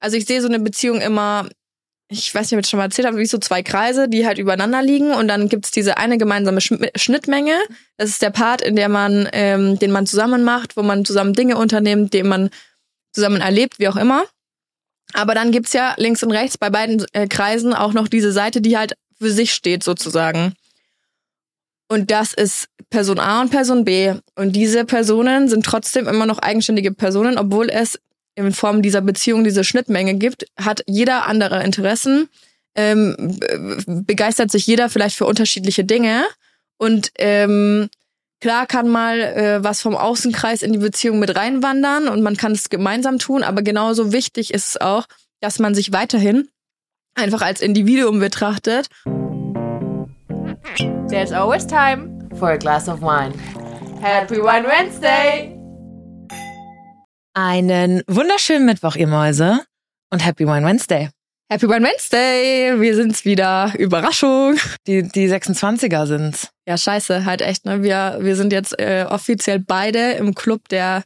Also ich sehe so eine Beziehung immer, ich weiß nicht, ob ich das schon mal erzählt habe, wie so zwei Kreise, die halt übereinander liegen und dann gibt's diese eine gemeinsame Schnittmenge. Das ist der Part, in der man, ähm, den man zusammen macht, wo man zusammen Dinge unternimmt, den man zusammen erlebt, wie auch immer. Aber dann gibt's ja links und rechts bei beiden äh, Kreisen auch noch diese Seite, die halt für sich steht sozusagen. Und das ist Person A und Person B. Und diese Personen sind trotzdem immer noch eigenständige Personen, obwohl es in Form dieser Beziehung diese Schnittmenge gibt, hat jeder andere Interessen, ähm, be- begeistert sich jeder vielleicht für unterschiedliche Dinge. Und ähm, klar kann mal äh, was vom Außenkreis in die Beziehung mit reinwandern und man kann es gemeinsam tun, aber genauso wichtig ist es auch, dass man sich weiterhin einfach als Individuum betrachtet There's always time for a glass of wine. Happy Wine Wednesday! Einen wunderschönen Mittwoch, ihr Mäuse. Und Happy Wine Wednesday. Happy Wine Wednesday, wir sind's wieder. Überraschung. Die, die 26er sind's. Ja, scheiße, halt echt, ne? Wir, wir sind jetzt äh, offiziell beide im Club der,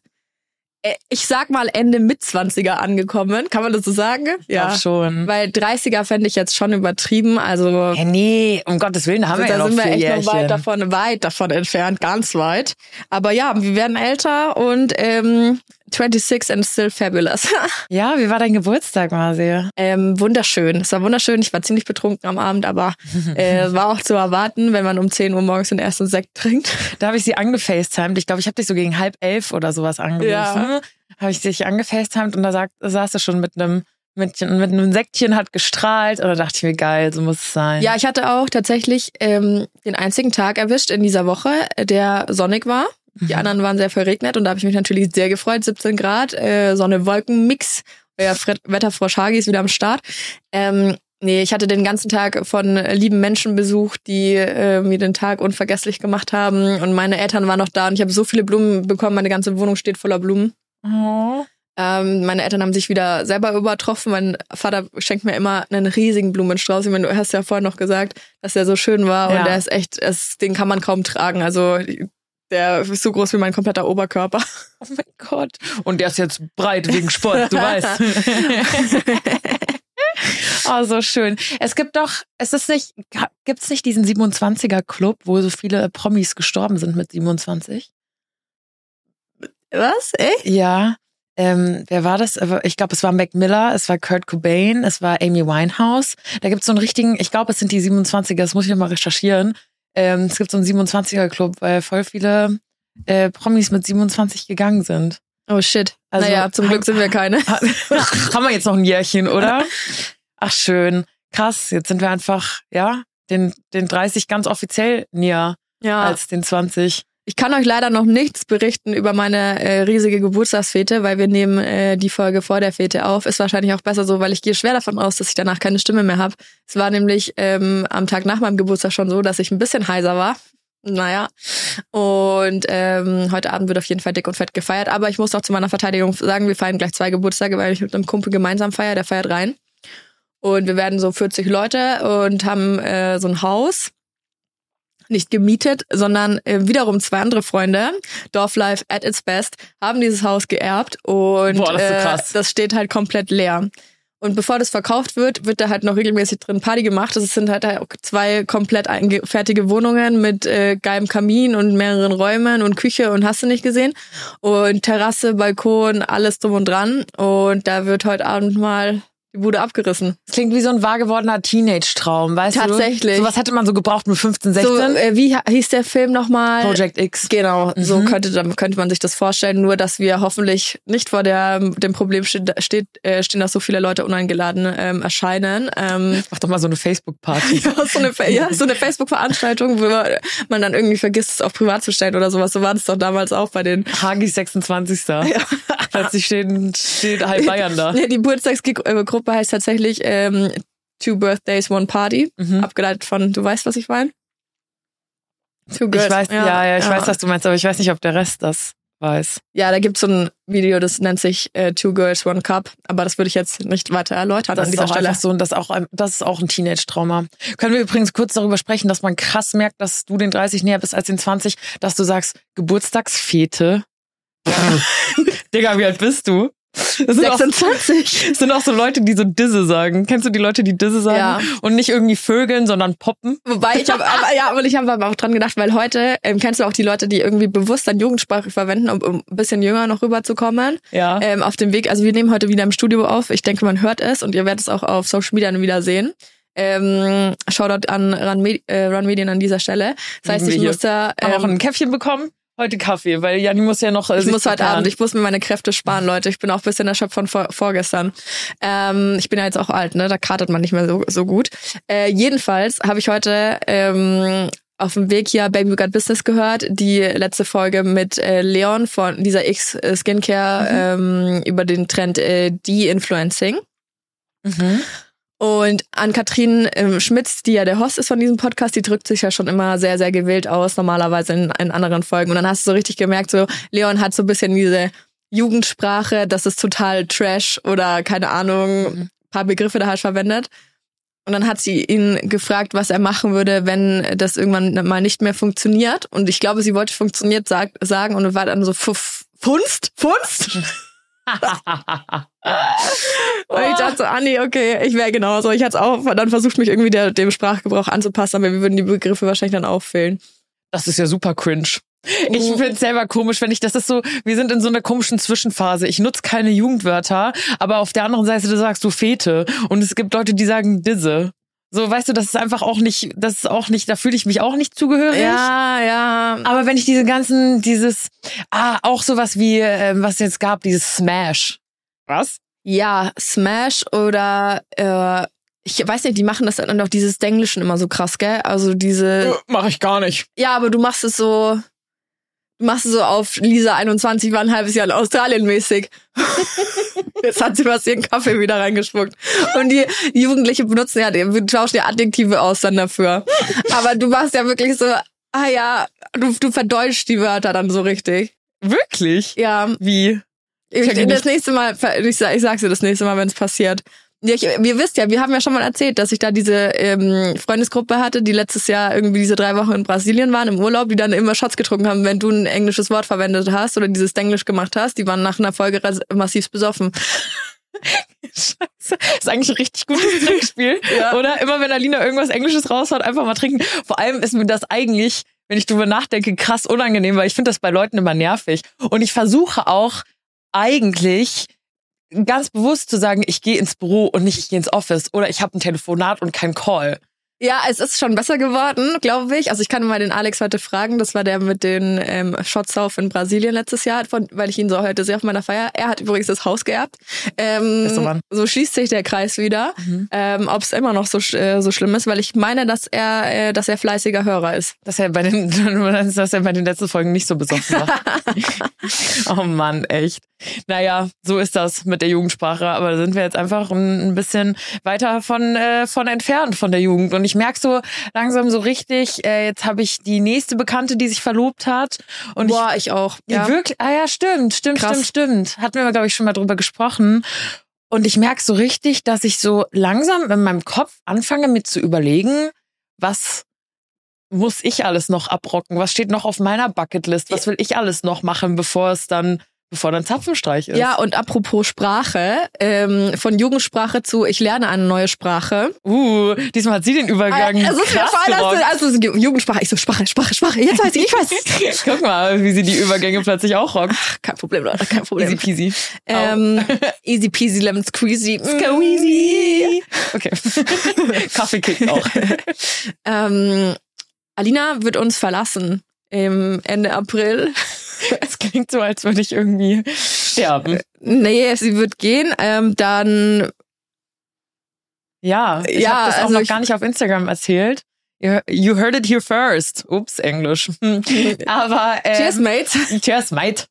äh, ich sag mal, Ende Mitzwanziger angekommen. Kann man das so sagen? Glaub schon. Weil 30er fände ich jetzt schon übertrieben. Also Ja, nee, um Gottes Willen, da haben wir da ja noch sind wir vier echt Jährchen. noch weit davon, weit davon entfernt, ganz weit. Aber ja, wir werden älter und ähm, 26 and still fabulous. Ja, wie war dein Geburtstag, Marcia? ähm, wunderschön. Es war wunderschön. Ich war ziemlich betrunken am Abend, aber äh, war auch zu erwarten, wenn man um 10 Uhr morgens den ersten Sekt trinkt. Da habe ich sie angefacetimed. Ich glaube, ich habe dich so gegen halb elf oder sowas angerufen. Ja. Habe ich dich angefacetimed und da sagt, saß du schon mit einem mit, mit einem Säckchen, hat gestrahlt. Und da dachte ich mir, geil, so muss es sein. Ja, ich hatte auch tatsächlich ähm, den einzigen Tag erwischt in dieser Woche, der sonnig war. Die anderen waren sehr verregnet und da habe ich mich natürlich sehr gefreut. 17 Grad, äh, Sonne-Wolken-Mix. Euer Fred Wetterfrosch Hagi ist wieder am Start. Ähm, nee, ich hatte den ganzen Tag von lieben Menschen besucht, die äh, mir den Tag unvergesslich gemacht haben. Und meine Eltern waren noch da und ich habe so viele Blumen bekommen. Meine ganze Wohnung steht voller Blumen. Oh. Ähm, meine Eltern haben sich wieder selber übertroffen. Mein Vater schenkt mir immer einen riesigen Blumenstrauß. Ich meine, du hast ja vorhin noch gesagt, dass der so schön war Ja. und der ist echt, es, den kann man kaum tragen. Also der ist so groß wie mein kompletter Oberkörper. oh mein Gott. Und der ist jetzt breit wegen Sport, du weißt. Oh, so schön. Es gibt doch, es ist nicht, gibt's nicht diesen 27er Club, wo so viele Promis gestorben sind mit 27? Was? Echt? Ja. Ähm, wer war das? Ich glaube, es war Mac Miller, es war Kurt Cobain, es war Amy Winehouse. Da gibt's so einen richtigen, ich glaube, es sind die 27er, das muss ich noch mal recherchieren. Ähm, es gibt so einen 27er Club, weil voll viele äh, Promis mit 27 gegangen sind. Oh shit. Also- naja, zum Glück sind wir keine. Haben wir jetzt noch ein Jährchen, oder? Ach, schön. Krass, jetzt sind wir einfach, ja, den, den 30 ganz offiziell näher Ja. als den 20. Ich kann euch leider noch nichts berichten über meine äh, riesige Geburtstagsfete, weil wir nehmen äh, die Folge vor der Fete auf. Ist wahrscheinlich auch besser so, weil ich gehe schwer davon aus, dass ich danach keine Stimme mehr habe. Es war nämlich ähm, am Tag nach meinem Geburtstag schon so, dass ich ein bisschen heiser war. Naja. Und ähm, heute Abend wird auf jeden Fall dick und fett gefeiert. Aber ich muss auch zu meiner Verteidigung sagen, wir feiern gleich zwei Geburtstage, weil ich mit einem Kumpel gemeinsam feiere, der feiert rein. Und wir werden so 40 Leute und haben äh, so ein Haus nicht gemietet, sondern äh, wiederum zwei andere Freunde, Dorflife at its best, haben dieses Haus geerbt und Boah, das so äh, krass. das steht halt komplett leer. Und bevor das verkauft wird, wird da halt noch regelmäßig drin Party gemacht. Das sind halt auch zwei komplett fertige Wohnungen mit äh, geilem Kamin und mehreren Räumen und Küche und hast du nicht gesehen. Und Terrasse, Balkon, alles drum und dran. Und da wird heute Abend mal die Bude abgerissen. Das klingt wie so ein wahr gewordener Teenage-Traum, weißt Tatsächlich. du? Sowas hätte man so gebraucht mit 15, 16. So, äh, wie hieß der Film nochmal? Project X. Genau, so Mhm. könnte, dann könnte man sich das vorstellen, nur dass wir hoffentlich nicht vor der, dem Problem steht, steht, äh, stehen, dass so viele Leute uneingeladen ähm, erscheinen. Ähm, Mach doch mal so eine Facebook-Party. ja, so eine, ja, so eine Facebook-Veranstaltung, wo man dann irgendwie vergisst, es auf privat zu stellen oder sowas. So war das doch damals auch bei den Hagis 26. Plötzlich steht, steht halb Bayern da. Nee, die Geburtstagsgruppe heißt tatsächlich ähm, Two Birthdays, One Party. Mhm. Abgeleitet von, du weißt, was ich meine? Two Ich weiß, ja, ja, ich weiß, was du meinst, aber ich weiß nicht, ob der Rest das weiß. Ja, da gibt's so ein Video, das nennt sich äh, Two Girls, One Cup. Aber das würde ich jetzt nicht weiter erläutern Das an ist dieser auch Stelle. einfach so, und das ist auch, ein- das ist auch ein Teenage-Trauma. Können wir übrigens kurz darüber sprechen, dass man krass merkt, dass du den 30 näher bist als den 20, dass du sagst, Geburtstagsfete. Digga, wie alt bist du? Das sind, auch, 26. das sind auch so Leute, die so Disse sagen. Kennst du die Leute, die Disse sagen? Ja. Und nicht irgendwie Vögeln, sondern Poppen? Wobei ich habe, aber ja, aber ich habe aber auch dran gedacht, weil heute ähm, kennst du auch die Leute, die irgendwie bewusst dann Jugendsprache verwenden, um, um ein bisschen jünger noch rüberzukommen. Ja. Ähm, auf dem Weg, also wir nehmen heute wieder im Studio auf. Ich denke, man hört es und ihr werdet es auch auf Social Media wieder sehen. Ähm, Shoutout an Run, Med äh, Run Medien an dieser Stelle. Das heißt, ich wir muss da Haben auch ähm, ein Käffchen bekommen? Heute Kaffee, weil Janni muss ja noch. äh, Ich muss heute. Abend, ich muss mir meine Kräfte sparen, Leute. Ich bin auch ein bisschen erschöpft von vor, vorgestern. Ähm, ich bin ja jetzt auch alt, ne? Da kartet man nicht mehr so, so gut. Äh, jedenfalls habe ich heute ähm, auf dem Weg hier Baby Got Business gehört, die letzte Folge mit äh, Leon von dieser X äh, Skincare ähm, über den Trend äh, De-Influencing. Mhm. Und an Katrin ähm, Schmitz, die ja der Host ist von diesem Podcast, die drückt sich ja schon immer sehr, sehr gewählt aus, normalerweise in, in anderen Folgen. Und dann hast du so richtig gemerkt, so Leon hat so ein bisschen diese Jugendsprache, das ist total Trash oder keine Ahnung, Mhm. paar Begriffe da halt verwendet. Und dann hat sie ihn gefragt, was er machen würde, wenn das irgendwann mal nicht mehr funktioniert. Und ich glaube, sie wollte funktioniert sag, sagen und war dann so "Fuff, Funst? Funst? Und ich dachte so, ah nee, okay, ich wäre genauso. Ich hatte auch dann versucht, mich irgendwie der, dem Sprachgebrauch anzupassen, aber wir würden die Begriffe wahrscheinlich dann auffüllen. Das ist ja super cringe. Ich Mhm. find's selber komisch, wenn ich, das ist so, wir sind in so einer komischen Zwischenphase. Ich nutze keine Jugendwörter, aber auf der anderen Seite sagst du Fete. Und es gibt Leute, die sagen Disse. So, weißt du, das ist einfach auch nicht, das ist auch nicht, da fühle ich mich auch nicht zugehörig. Ja, ja. Aber wenn ich diese ganzen, dieses, ah, auch sowas wie, ähm, was es jetzt gab, dieses Smash. Was? Ja, Smash oder äh, ich weiß nicht, die machen das dann auf dieses Denglischen immer so krass, gell? Also diese. Mach ich gar nicht. Ja, aber du machst es so. Du machst es so auf Lisa 21 war ein halbes Jahr in Australien mäßig. Jetzt hat sie was ihren Kaffee wieder reingespuckt. Und die, die Jugendliche benutzen ja, die tauschen ja Adjektive aus dann dafür. Aber du machst ja wirklich so, ah ja, du, du verdeutschst die Wörter dann so richtig. Wirklich? Ja, Wie? ich, das nächste Mal, ich, sag- ich sag's dir das nächste Mal, wenn es passiert. Ja, ich, wir wisst ja, wir haben ja schon mal erzählt, dass ich da diese ähm, Freundesgruppe hatte, die letztes Jahr irgendwie diese drei Wochen in Brasilien waren im Urlaub, die dann immer Shots getrunken haben, wenn du ein englisches Wort verwendet hast oder dieses Englisch gemacht hast. Die waren nach einer Folge massiv besoffen. Scheiße. Ist eigentlich ein richtig gutes Trinkspiel. Ja. Oder immer wenn Alina irgendwas Englisches raushaut, einfach mal trinken. Vor allem ist mir das eigentlich, wenn ich drüber nachdenke, krass unangenehm, weil ich finde das bei Leuten immer nervig. Und ich versuche auch eigentlich ganz bewusst zu sagen, ich gehe ins Büro und nicht ich gehe ins Office oder ich habe ein Telefonat und kein Call. Ja, es ist schon besser geworden, glaube ich. Also ich kann mal den Alex heute fragen. Das war der mit den ähm, Shots auf in Brasilien letztes Jahr, von, weil ich ihn so heute sehe auf meiner Feier. Er hat übrigens das Haus geerbt. Ähm, Mann. so schließt sich der Kreis wieder. Ähm, Ob es immer noch so äh, so schlimm ist, weil ich meine, dass er, äh, dass er fleißiger Hörer ist. Dass er bei den, dass er bei den letzten Folgen nicht so besoffen war. oh Mann, echt. Naja, so ist das mit der Jugendsprache. Aber da sind wir jetzt einfach ein ein bisschen weiter von, äh, von entfernt von der Jugend. Und ich merke so langsam so richtig, äh, jetzt habe ich die nächste Bekannte, die sich verlobt hat. Und ich, Boah, ich auch. die Ja. wirklich, ah ja, stimmt, stimmt, Krass. stimmt, stimmt. Hatten wir, glaube ich, schon mal drüber gesprochen. Und ich merke so richtig, dass ich so langsam in meinem Kopf anfange, mir zu überlegen, was muss ich alles noch abrocken? Was steht noch auf meiner Bucketlist? Was will ich alles noch machen, bevor es dann, bevor dann Zapfenstreich ist? Ja, und apropos Sprache, ähm, von Jugendsprache zu ich lerne eine neue Sprache. Uh, diesmal hat sie den Übergang Also, ist mir krass voll, dass also Jugendsprache, ich so Sprache, Sprache, Sprache. Jetzt weiß ich, ich weiß. Guck mal, wie sie die Übergänge plötzlich auch rockt. Kein Problem, Leute, kein Problem. Easy peasy. Ähm, easy peasy lemon squeezy. Squeezy. Okay. Kaffee kickt auch. Ähm, Alina wird uns verlassen im Ende April. Klingt so, als würde ich irgendwie sterben. Nee, sie wird gehen. Ähm, dann Ja, ich Ja, habe das auch also noch gar nicht auf Instagram erzählt. You heard it here first. Ups, Englisch. Aber ähm, Cheers, Mates. Cheers, mate.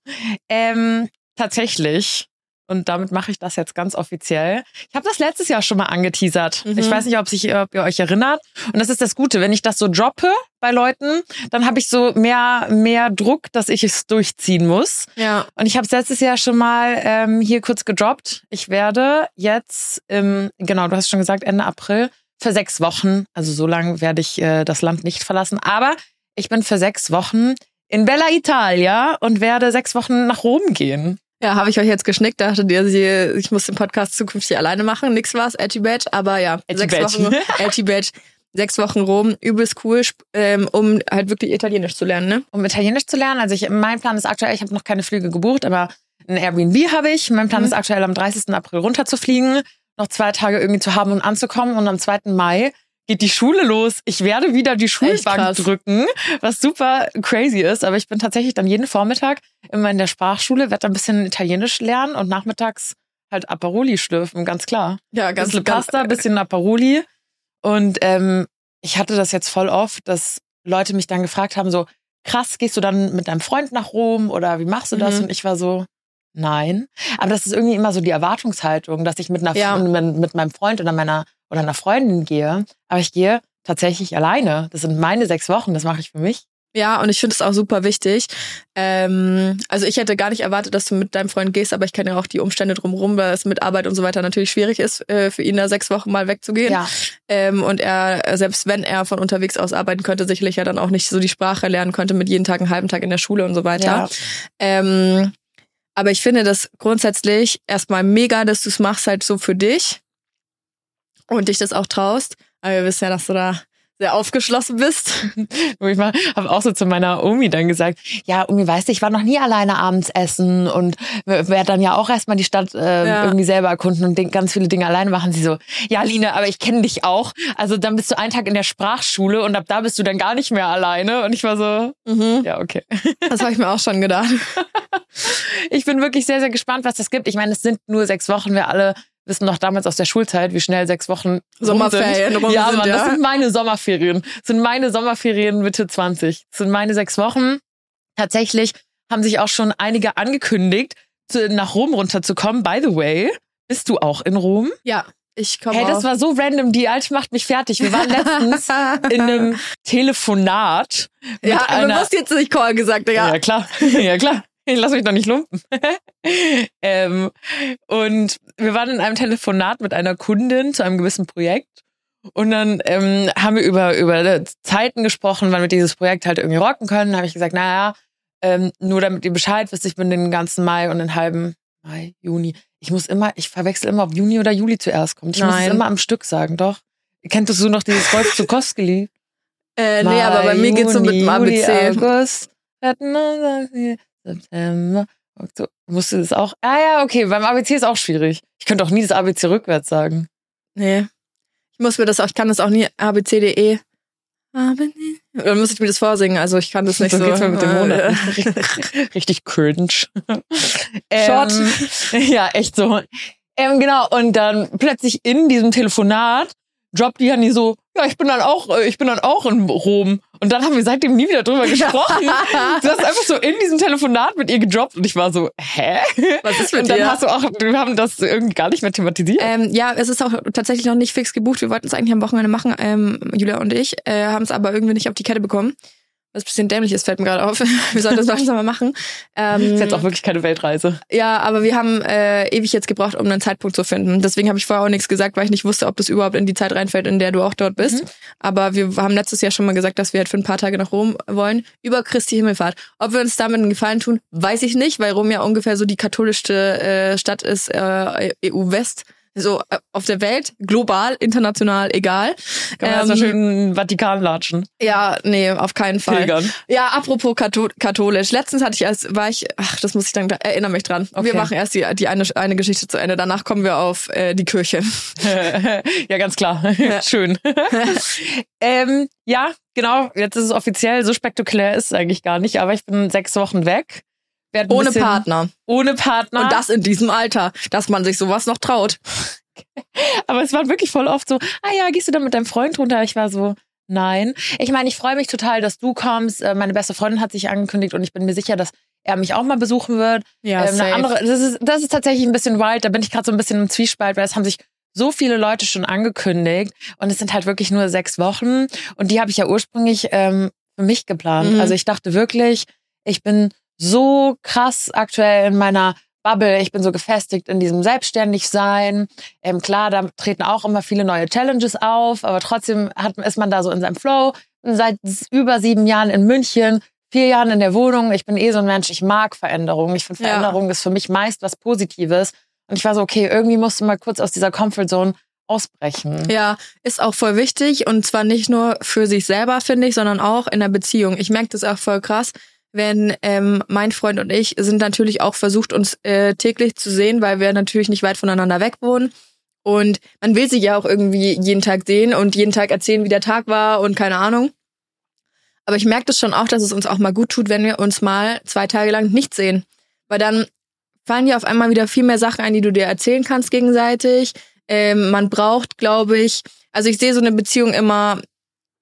Ähm, tatsächlich. Und damit mache ich das jetzt ganz offiziell. Ich habe das letztes Jahr schon mal angeteasert. Mhm. Ich weiß nicht, ob, sich, ob ihr euch erinnert. Und das ist das Gute. Wenn ich das so droppe bei Leuten, dann habe ich so mehr, mehr Druck, dass ich es durchziehen muss. Ja. Und ich habe es letztes Jahr schon mal ähm, hier kurz gedroppt. Ich werde jetzt, im, genau, du hast schon gesagt, Ende April, für sechs Wochen, also so lange werde ich äh, das Land nicht verlassen, aber ich bin für sechs Wochen in Bella Italia und werde sechs Wochen nach Rom gehen. Ja, habe ich euch jetzt geschnickt, dachtet ihr, sie- ich muss den Podcast zukünftig alleine machen. Nix war's, Anti-Badge, aber ja, sechs. Wochen Anti-Badge, sechs Wochen Rom, übelst cool, ähm, um halt wirklich Italienisch zu lernen, ne? um Italienisch zu lernen. Also ich, mein Plan ist aktuell, ich habe noch keine Flüge gebucht, aber ein Airbnb habe ich. Mein Plan Mhm. ist aktuell am 30. April runterzufliegen, noch zwei Tage irgendwie zu haben und anzukommen und am 2. Mai geht die Schule los. Ich werde wieder die Schulbank drücken, was super crazy ist. Aber ich bin tatsächlich dann jeden Vormittag immer in der Sprachschule, werde ein bisschen Italienisch lernen und nachmittags halt Aperoli schlürfen, ganz klar. Ja, ganz, bisschen ganz Pasta, bisschen Aperoli. Und ähm, ich hatte das jetzt voll oft, dass Leute mich dann gefragt haben, so, krass, gehst du dann mit deinem Freund nach Rom oder wie machst du das? Mhm. Und ich war so, nein. Aber das ist irgendwie immer so die Erwartungshaltung, dass ich mit, einer, Ja. mit, mit meinem Freund oder meiner oder einer Freundin gehe. Aber ich gehe tatsächlich alleine. Das sind meine sechs Wochen, das mache ich für mich. Ja, und ich finde es auch super wichtig. Ähm, also ich hätte gar nicht erwartet, dass du mit deinem Freund gehst, aber ich kenne ja auch die Umstände drumherum, weil es mit Arbeit und so weiter natürlich schwierig ist, äh, für ihn da sechs Wochen mal wegzugehen. Ja. Ähm, und er, selbst wenn er von unterwegs aus arbeiten könnte, sicherlich ja dann auch nicht so die Sprache lernen könnte mit jeden Tag einen halben Tag in der Schule und so weiter. Ja. Ähm, aber ich finde das grundsätzlich erstmal mega, dass du es machst halt so für dich und dich das auch traust. Aber wir wissen ja, dass du da sehr aufgeschlossen bist. Ich habe auch so zu meiner Omi dann gesagt, ja, Omi, weißt du, ich war noch nie alleine abends essen und werde dann ja auch erstmal die Stadt äh, Ja. irgendwie selber erkunden und ganz viele Dinge alleine machen. Sie so, ja, Line, aber ich kenne dich auch. Also dann bist du einen Tag in der Sprachschule und ab da bist du dann gar nicht mehr alleine. Und ich war so, Mhm. ja, okay. Das habe ich mir auch schon gedacht. Ich bin wirklich sehr, sehr gespannt, was das gibt. Ich meine, es sind nur sechs Wochen. Wir alle wissen noch damals aus der Schulzeit, wie schnell sechs Wochen Sommerferien sind. ja, sind, Mann, das ja. sind meine Sommerferien. Das sind meine Sommerferien Mitte 20. Das sind meine sechs Wochen. Tatsächlich haben sich auch schon einige angekündigt, nach Rom runterzukommen. By the way, bist du auch in Rom? Ja, ich komme Hey, das war so random. Die Alte macht mich fertig. Wir waren letztens in einem Telefonat. mit ja, aber du einer- hast jetzt nicht Call gesagt, ja, Digga. klar. Ja, klar. Ich lass mich doch nicht lumpen. ähm, und wir waren in einem Telefonat mit einer Kundin zu einem gewissen Projekt. Und dann ähm, haben wir über, über Zeiten gesprochen, wann wir dieses Projekt halt irgendwie rocken können. Da habe ich gesagt, naja, ähm, nur damit ihr Bescheid wisst, ich bin den ganzen Mai und den halben Mai, Juni. Ich muss immer, ich verwechsel immer, ob Juni oder Juli zuerst kommt. Ich muss es Nein. immer am Stück sagen, doch. Kenntest du noch dieses Wolf Zukowski-Lied? Äh, nee, aber bei mir geht's so mit dem Juli, ABC. August, September, Oktober. Musst du das auch? Ah ja, okay, beim ABC ist auch schwierig. Ich könnte auch nie das ABC rückwärts sagen. Nee. Ich muss mir das auch, ich kann das auch nie abcde. Dann muss ich mir das vorsingen, also ich kann das nicht so. so geht's mir mit dem Monat. Richtig cringe. Short. Ähm, ja, echt so. Ähm, genau, und dann plötzlich in diesem Telefonat droppt die Janni so, ja, ich bin dann auch, äh, ich bin dann auch in Rom. Und dann haben wir seitdem nie wieder drüber gesprochen. du hast einfach so in diesem Telefonat mit ihr gedroppt und ich war so, hä? Was ist mit Und dann dir? hast du auch, wir haben das irgendwie gar nicht mehr thematisiert. Ähm, ja, es ist auch tatsächlich noch nicht fix gebucht. Wir wollten es eigentlich am Wochenende machen, ähm, Julia und ich, äh, haben es aber irgendwie nicht auf die Kette bekommen. Was ein bisschen dämlich ist, fällt mir gerade auf. wir sollten das langsam mal machen. Ähm, ist jetzt auch wirklich keine Weltreise. Ja, aber wir haben äh, ewig jetzt gebraucht, um einen Zeitpunkt zu finden. Deswegen habe ich vorher auch nichts gesagt, weil ich nicht wusste, ob das überhaupt in die Zeit reinfällt, in der du auch dort bist. Aber wir haben letztes Jahr schon mal gesagt, dass wir halt für ein paar Tage nach Rom wollen, über Christi Himmelfahrt. Ob wir uns damit einen Gefallen tun, weiß ich nicht, weil Rom ja ungefähr so die katholischste äh, Stadt ist, äh, EU-West. So äh, auf der Welt, global, international, egal. Kann man ähm, Ähm, so schön Vatikan latschen. Ja, nee, auf keinen Fall. Pilgern. Ja, apropos Katho katholisch. Letztens hatte ich als war ich, ach, das muss ich dann erinnere mich dran. Okay. Wir machen erst die, die eine, eine Geschichte zu Ende, danach kommen wir auf äh, die Kirche. ja, ganz klar. Schön. ähm, ja, genau. Jetzt ist es offiziell. So spektakulär ist es eigentlich gar nicht. Aber ich bin sechs Wochen weg. Ohne bisschen- Partner. Ohne Partner. Und das in diesem Alter, dass man sich sowas noch traut. Aber es war wirklich voll oft so, ah ja, gehst du dann mit deinem Freund runter? Ich war so, nein. Ich meine, ich freue mich total, dass du kommst. Äh, Meine beste Freundin hat sich angekündigt und ich bin mir sicher, dass er mich auch mal besuchen wird. Ja, ähm, eine andere, das, ist, das ist tatsächlich ein bisschen wild. Da bin ich gerade so ein bisschen im Zwiespalt, weil es haben sich so viele Leute schon angekündigt und es sind halt wirklich nur sechs Wochen und die habe ich ja ursprünglich ähm, für mich geplant. Mhm. Also ich dachte wirklich, ich bin so krass aktuell in meiner Bubble, ich bin so gefestigt in diesem Selbstständigsein. Ähm, klar, da treten auch immer viele neue Challenges auf, aber trotzdem hat, ist man da so in seinem Flow. Seit über sieben Jahren in München, vier Jahren in der Wohnung. Ich bin eh so ein Mensch, ich mag Veränderungen. Ich finde Ja. Veränderung ist für mich meist was Positives. Und ich war so, okay, irgendwie musst du mal kurz aus dieser Comfortzone ausbrechen. Ja, ist auch voll wichtig und zwar nicht nur für sich selber, finde ich, sondern auch in der Beziehung. Ich merke das auch voll krass, wenn ähm, mein Freund und ich sind natürlich auch versucht, uns äh, täglich zu sehen, weil wir natürlich nicht weit voneinander weg wohnen. Und man will sich ja auch irgendwie jeden Tag sehen und jeden Tag erzählen, wie der Tag war und keine Ahnung. Aber ich merke das schon auch, dass es uns auch mal gut tut, wenn wir uns mal zwei Tage lang nicht sehen. Weil dann fallen dir auf einmal wieder viel mehr Sachen ein, die du dir erzählen kannst gegenseitig. Ähm, man braucht, glaube ich, also ich sehe so eine Beziehung immer,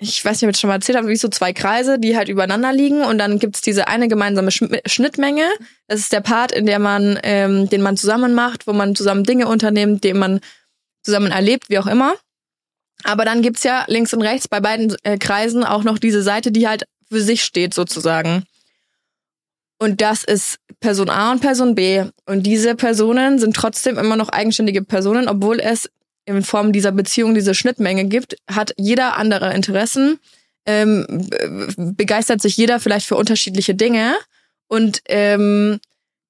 ich weiß nicht, ob ich schon mal erzählt habe, wie so zwei Kreise, die halt übereinander liegen und dann gibt's diese eine gemeinsame Schm- Schnittmenge. Das ist der Part, in der man, ähm, den man zusammen macht, wo man zusammen Dinge unternimmt, den man zusammen erlebt, wie auch immer. Aber dann gibt's ja links und rechts bei beiden äh, Kreisen auch noch diese Seite, die halt für sich steht sozusagen. Und das ist Person A und Person B. Und diese Personen sind trotzdem immer noch eigenständige Personen, obwohl es in Form dieser Beziehung diese Schnittmenge gibt, hat jeder andere Interessen, ähm, be- begeistert sich jeder vielleicht für unterschiedliche Dinge. Und ähm,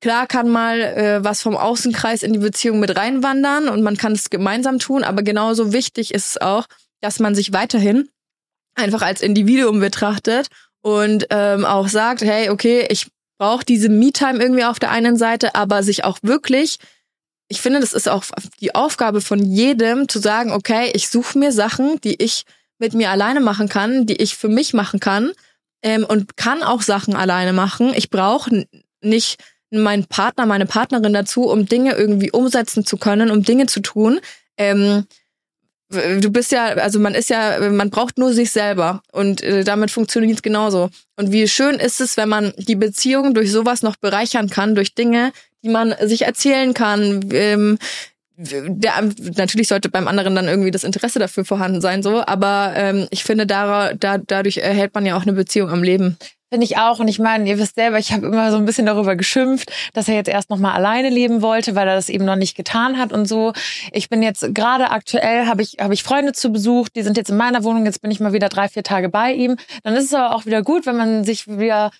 klar kann mal äh, was vom Außenkreis in die Beziehung mit reinwandern und man kann es gemeinsam tun, aber genauso wichtig ist es auch, dass man sich weiterhin einfach als Individuum betrachtet und ähm, auch sagt, hey, okay, ich brauche diese Me-Time irgendwie auf der einen Seite, aber sich auch wirklich, ich finde, das ist auch die Aufgabe von jedem zu sagen, okay, ich suche mir Sachen, die ich mit mir alleine machen kann, die ich für mich machen kann ähm, und kann auch Sachen alleine machen. Ich brauche nicht meinen Partner, meine Partnerin dazu, um Dinge irgendwie umsetzen zu können, um Dinge zu tun. Ähm, du bist ja, also man ist ja, man braucht nur sich selber und äh, damit funktioniert es genauso. Und wie schön ist es, wenn man die Beziehung durch sowas noch bereichern kann, durch Dinge, die man sich erzählen kann. Ähm, der, natürlich sollte beim anderen dann irgendwie das Interesse dafür vorhanden sein, so, aber ähm, ich finde, da, da, dadurch erhält man ja auch eine Beziehung am Leben. Finde ich auch. Und ich meine, ihr wisst selber, ich habe immer so ein bisschen darüber geschimpft, dass er jetzt erst noch mal alleine leben wollte, weil er das eben noch nicht getan hat und so. Ich bin jetzt gerade aktuell, habe ich, habe ich Freunde zu Besuch, die sind jetzt in meiner Wohnung, jetzt bin ich mal wieder drei, vier Tage bei ihm. Dann ist es aber auch wieder gut, wenn man sich wieder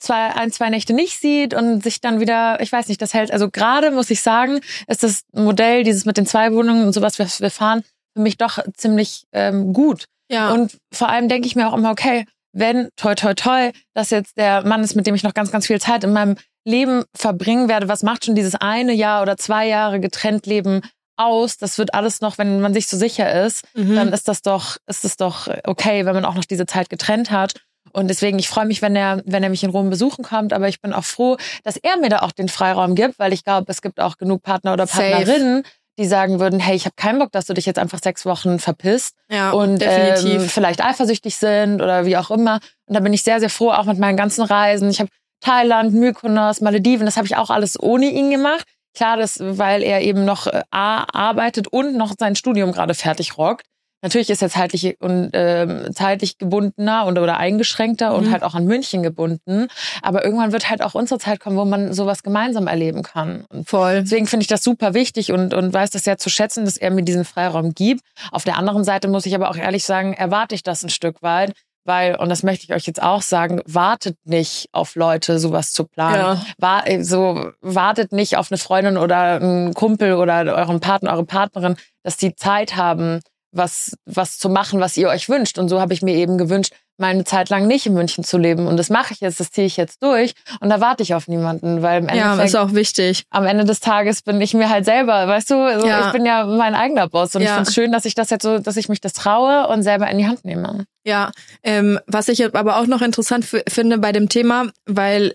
zwei, ein, zwei Nächte nicht sieht und sich dann wieder, ich weiß nicht, das hält. Also gerade muss ich sagen, ist das Modell, dieses mit den zwei Wohnungen und sowas, was wir fahren, für mich doch ziemlich ähm, gut. Ja. Und vor allem denke ich mir auch immer, okay, wenn, toi, toi, toi, dass jetzt der Mann ist, mit dem ich noch ganz, ganz viel Zeit in meinem Leben verbringen werde, was macht schon dieses eine Jahr oder zwei Jahre getrennt Leben aus? Das wird alles noch, wenn man sich so sicher ist, Mhm. dann ist das doch, ist es doch okay, wenn man auch noch diese Zeit getrennt hat. Und deswegen, ich freue mich, wenn er, wenn er mich in Rom besuchen kommt, aber ich bin auch froh, dass er mir da auch den Freiraum gibt, weil ich glaube, es gibt auch genug Partner oder Safe. Partnerinnen, die sagen würden, hey, ich habe keinen Bock, dass du dich jetzt einfach sechs Wochen verpisst ja, und definitiv. Ähm, vielleicht eifersüchtig sind oder wie auch immer. Und da bin ich sehr, sehr froh, auch mit meinen ganzen Reisen. Ich habe Thailand, Mykonos, Malediven, das habe ich auch alles ohne ihn gemacht. Klar, das, weil er eben noch äh, A, arbeitet und noch sein Studium gerade fertig rockt. Natürlich ist er zeitlich und ähm, zeitlich gebundener und oder eingeschränkter und Mhm. halt auch an München gebunden. Aber irgendwann wird halt auch unsere Zeit kommen, wo man sowas gemeinsam erleben kann. Und Voll. Deswegen finde ich das super wichtig und, und weiß das sehr zu schätzen, dass er mir diesen Freiraum gibt. Auf der anderen Seite muss ich aber auch ehrlich sagen, erwarte ich das ein Stück weit, weil, und das möchte ich euch jetzt auch sagen, wartet nicht auf Leute, sowas zu planen. Ja. War, äh, so, wartet nicht auf eine Freundin oder einen Kumpel oder euren Partner, eure Partnerin, dass die Zeit haben, was, was zu machen, was ihr euch wünscht. Und so habe ich mir eben gewünscht, meine Zeit lang nicht in München zu leben. Und das mache ich jetzt, das ziehe ich jetzt durch. Und da warte ich auf niemanden, weil im Ja, Endeffekt ist auch wichtig. am Ende des Tages bin ich mir halt selber, weißt du, also Ja. ich bin ja mein eigener Boss und ich Ja. finde es schön, dass ich das jetzt so, dass ich mich das traue und selber in die Hand nehme. Ja, ähm, was ich aber auch noch interessant finde bei dem Thema, weil,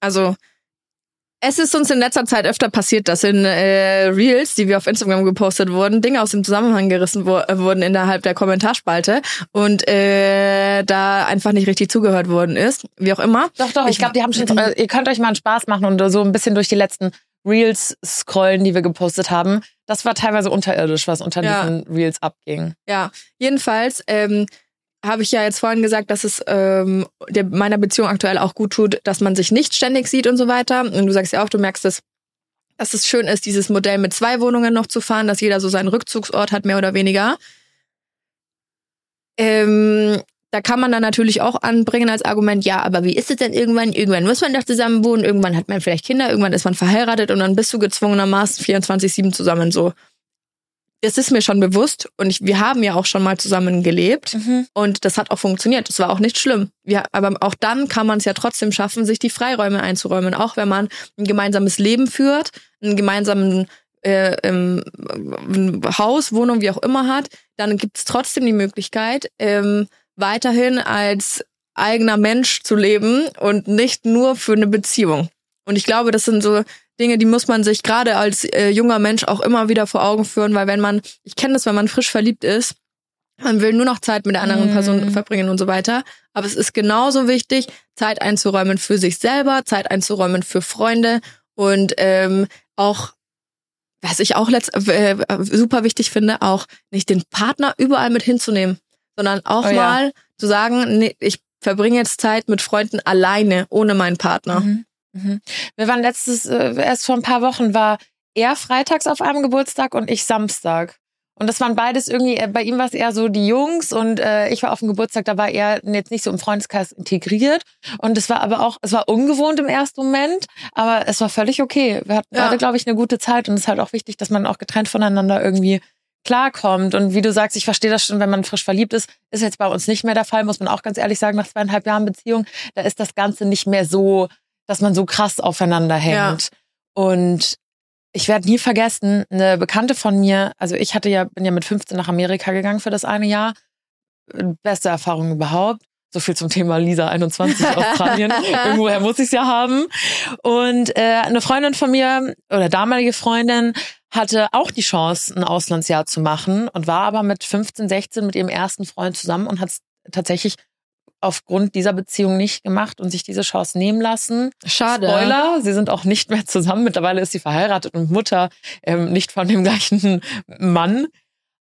also, es ist uns in letzter Zeit öfter passiert, dass in äh, Reels, die wir auf Instagram gepostet wurden, Dinge aus dem Zusammenhang gerissen wo äh, wurden innerhalb der Kommentarspalte und äh, da einfach nicht richtig zugehört worden ist. Wie auch immer. Doch, doch, ich, Ich- glaube, die haben schon, äh, ihr könnt euch mal einen Spaß machen und so ein bisschen durch die letzten Reels scrollen, die wir gepostet haben. Das war teilweise unterirdisch, was unter Ja. diesen Reels abging. Ja, jedenfalls ähm, habe ich ja jetzt vorhin gesagt, dass es ähm, der, meiner Beziehung aktuell auch gut tut, dass man sich nicht ständig sieht und so weiter. Und du sagst ja auch, du merkst es, dass es schön ist, dieses Modell mit zwei Wohnungen noch zu fahren, dass jeder so seinen Rückzugsort hat, mehr oder weniger. Ähm, da kann man dann natürlich auch anbringen als Argument, ja, aber wie ist es denn irgendwann? Irgendwann muss man doch zusammen wohnen, irgendwann hat man vielleicht Kinder, irgendwann ist man verheiratet und dann bist du gezwungenermaßen 24-7 zusammen so. Das ist mir schon bewusst und ich, wir haben ja auch schon mal zusammen gelebt Mhm. und das hat auch funktioniert. Das war auch nicht schlimm. Wir, aber auch dann kann man es ja trotzdem schaffen, sich die Freiräume einzuräumen, auch wenn man ein gemeinsames Leben führt, einen gemeinsamen äh, ähm, Haus, Wohnung, wie auch immer hat, dann gibt es trotzdem die Möglichkeit, ähm, weiterhin als eigener Mensch zu leben und nicht nur für eine Beziehung. Und ich glaube, das sind so Dinge, die muss man sich gerade als äh, junger Mensch auch immer wieder vor Augen führen, weil wenn man, ich kenne das, wenn man frisch verliebt ist, man will nur noch Zeit mit der anderen. Person verbringen und so weiter. Aber es ist genauso wichtig, Zeit einzuräumen für sich selber, Zeit einzuräumen für Freunde und ähm, auch, was ich auch letzt, äh, super wichtig finde, auch nicht den Partner überall mit hinzunehmen, sondern auch Oh ja. mal zu sagen, nee, ich verbringe jetzt Zeit mit Freunden alleine, ohne meinen Partner. Mhm. Mhm. Wir waren letztes, äh, erst vor ein paar Wochen, war er freitags auf einem Geburtstag und ich Samstag. Und das waren beides irgendwie, äh, bei ihm war es eher so die Jungs und äh, ich war auf dem Geburtstag, da war er jetzt nicht so im Freundeskreis integriert. Und es war aber auch, es war ungewohnt im ersten Moment, aber es war völlig okay. Wir hatten Ja. beide, glaube ich, eine gute Zeit und es ist halt auch wichtig, dass man auch getrennt voneinander irgendwie klarkommt. Und wie du sagst, ich verstehe das schon, wenn man frisch verliebt ist, ist jetzt bei uns nicht mehr der Fall, muss man auch ganz ehrlich sagen, nach zweieinhalb Jahren Beziehung, da ist das Ganze nicht mehr so, dass man so krass aufeinander hängt. Und ich werde nie vergessen, eine Bekannte von mir, also ich hatte ja, bin ja mit 15 nach Amerika gegangen für das eine Jahr. Beste Erfahrung überhaupt. So viel zum Thema Lisa 21 Australien. Irgendwoher muss ich es ja haben. Und äh, eine Freundin von mir oder damalige Freundin hatte auch die Chance, ein Auslandsjahr zu machen und war aber mit 15, 16 mit ihrem ersten Freund zusammen und hat es tatsächlich aufgrund dieser Beziehung nicht gemacht und sich diese Chance nehmen lassen. Schade. Spoiler, sie sind auch nicht mehr zusammen. Mittlerweile ist sie verheiratet und Mutter, ähm, nicht von dem gleichen Mann.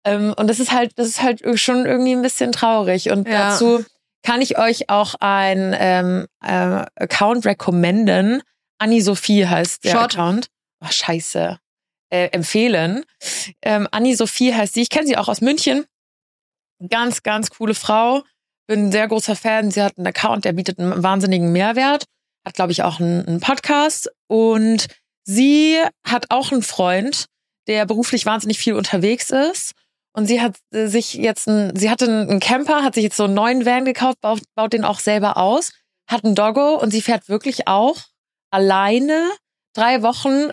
Ähm, und das ist halt, das ist halt schon irgendwie ein bisschen traurig. Und Ja. dazu kann ich euch auch ein ähm, äh, Account recommenden. Annie Sophie heißt der Short. Account. Oh, scheiße. Äh, empfehlen. Ähm, Annie Sophie heißt sie. Ich kenne sie auch aus München. Ganz, ganz coole Frau. Bin ein sehr großer Fan. Sie hat einen Account, der bietet einen wahnsinnigen Mehrwert. Hat, glaube ich, auch einen, einen Podcast. Und sie hat auch einen Freund, der beruflich wahnsinnig viel unterwegs ist. Und sie hat äh, sich jetzt ein, sie hatte einen Camper, hat sich jetzt so einen neuen Van gekauft, baut, baut den auch selber aus, hat einen Doggo und sie fährt wirklich auch alleine drei Wochen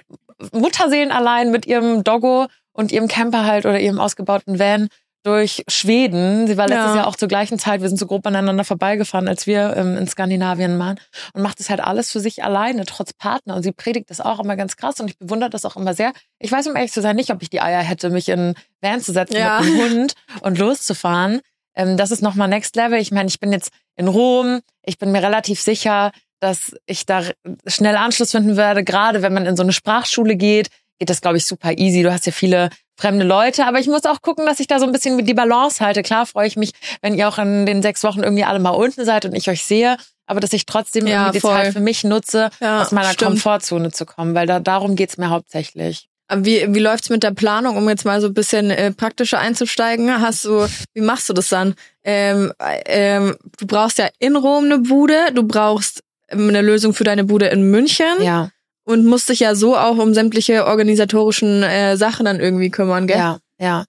Mutterseelen allein mit ihrem Doggo und ihrem Camper halt oder ihrem ausgebauten Van durch Schweden. Sie war letztes Ja. Jahr auch zur gleichen Zeit, wir sind so grob aneinander vorbeigefahren, als wir ähm, in Skandinavien waren und macht das halt alles für sich alleine, trotz Partner. Und sie predigt das auch immer ganz krass und ich bewundere das auch immer sehr. Ich weiß, um ehrlich zu sein, nicht, ob ich die Eier hätte, mich in Van zu setzen Ja. mit einem Hund und loszufahren. Ähm, das ist nochmal Next Level. Ich meine, ich bin jetzt in Rom. Ich bin mir relativ sicher, dass ich da schnell Anschluss finden werde. Gerade wenn man in so eine Sprachschule geht, geht das, glaube ich, super easy. Du hast ja viele fremde Leute, aber ich muss auch gucken, dass ich da so ein bisschen die Balance halte. Klar freue ich mich, wenn ihr auch in den sechs Wochen irgendwie alle mal unten seid und ich euch sehe, aber dass ich trotzdem Ja, irgendwie die voll. Zeit für mich nutze, Ja, aus meiner stimmt. Komfortzone zu kommen, weil da darum geht's mir hauptsächlich. Wie, wie läuft's mit der Planung, um jetzt mal so ein bisschen äh, praktischer einzusteigen? Hast du, wie machst du das dann? Ähm, ähm, du brauchst ja in Rom eine Bude, du brauchst ähm, eine Lösung für deine Bude in München Ja, und musst dich ja so auch um sämtliche organisatorischen äh, Sachen dann irgendwie kümmern, gell? ja, ja.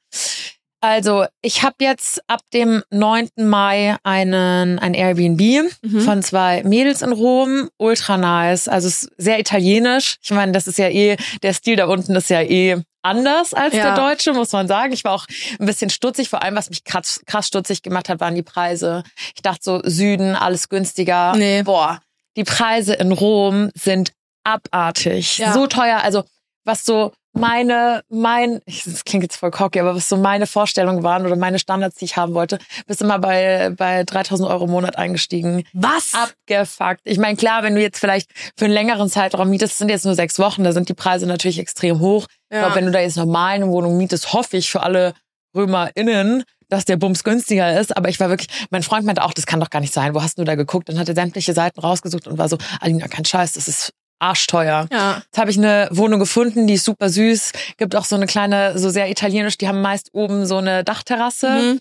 Also, ich habe jetzt ab dem 9. Mai einen ein Airbnb Mhm. von zwei Mädels in Rom, ultra nice, also sehr italienisch. Ich meine, das ist ja eh der Stil da unten ist ja eh anders als Ja. der deutsche, muss man sagen. Ich war auch ein bisschen stutzig, vor allem was mich krass, krass stutzig gemacht hat, waren die Preise. Ich dachte so Süden, alles günstiger. Nee. Boah, die Preise in Rom sind abartig. Ja. So teuer, also was so meine, mein, ich- das klingt jetzt voll cocky, aber was so meine Vorstellungen waren oder meine Standards, die ich haben wollte, bist immer bei, bei 3000 Euro im Monat eingestiegen. Was? Abgefuckt. Ich meine, klar, wenn du jetzt vielleicht für einen längeren Zeitraum mietest, das sind jetzt nur sechs Wochen, da sind die Preise natürlich extrem hoch. Ich Ja. glaube, wenn du da jetzt normal eine Wohnung mietest, hoffe ich für alle RömerInnen, dass der Bums günstiger ist. Aber ich war wirklich, mein Freund meinte auch, das kann doch gar nicht sein. Wo hast du da geguckt? Und hat er sämtliche Seiten rausgesucht und war so, Alina, kein Scheiß, das ist arschteuer. Ja. Jetzt habe ich eine Wohnung gefunden, die ist super süß. Gibt auch so eine kleine, so sehr italienisch, die haben meist oben so eine Dachterrasse. Mhm.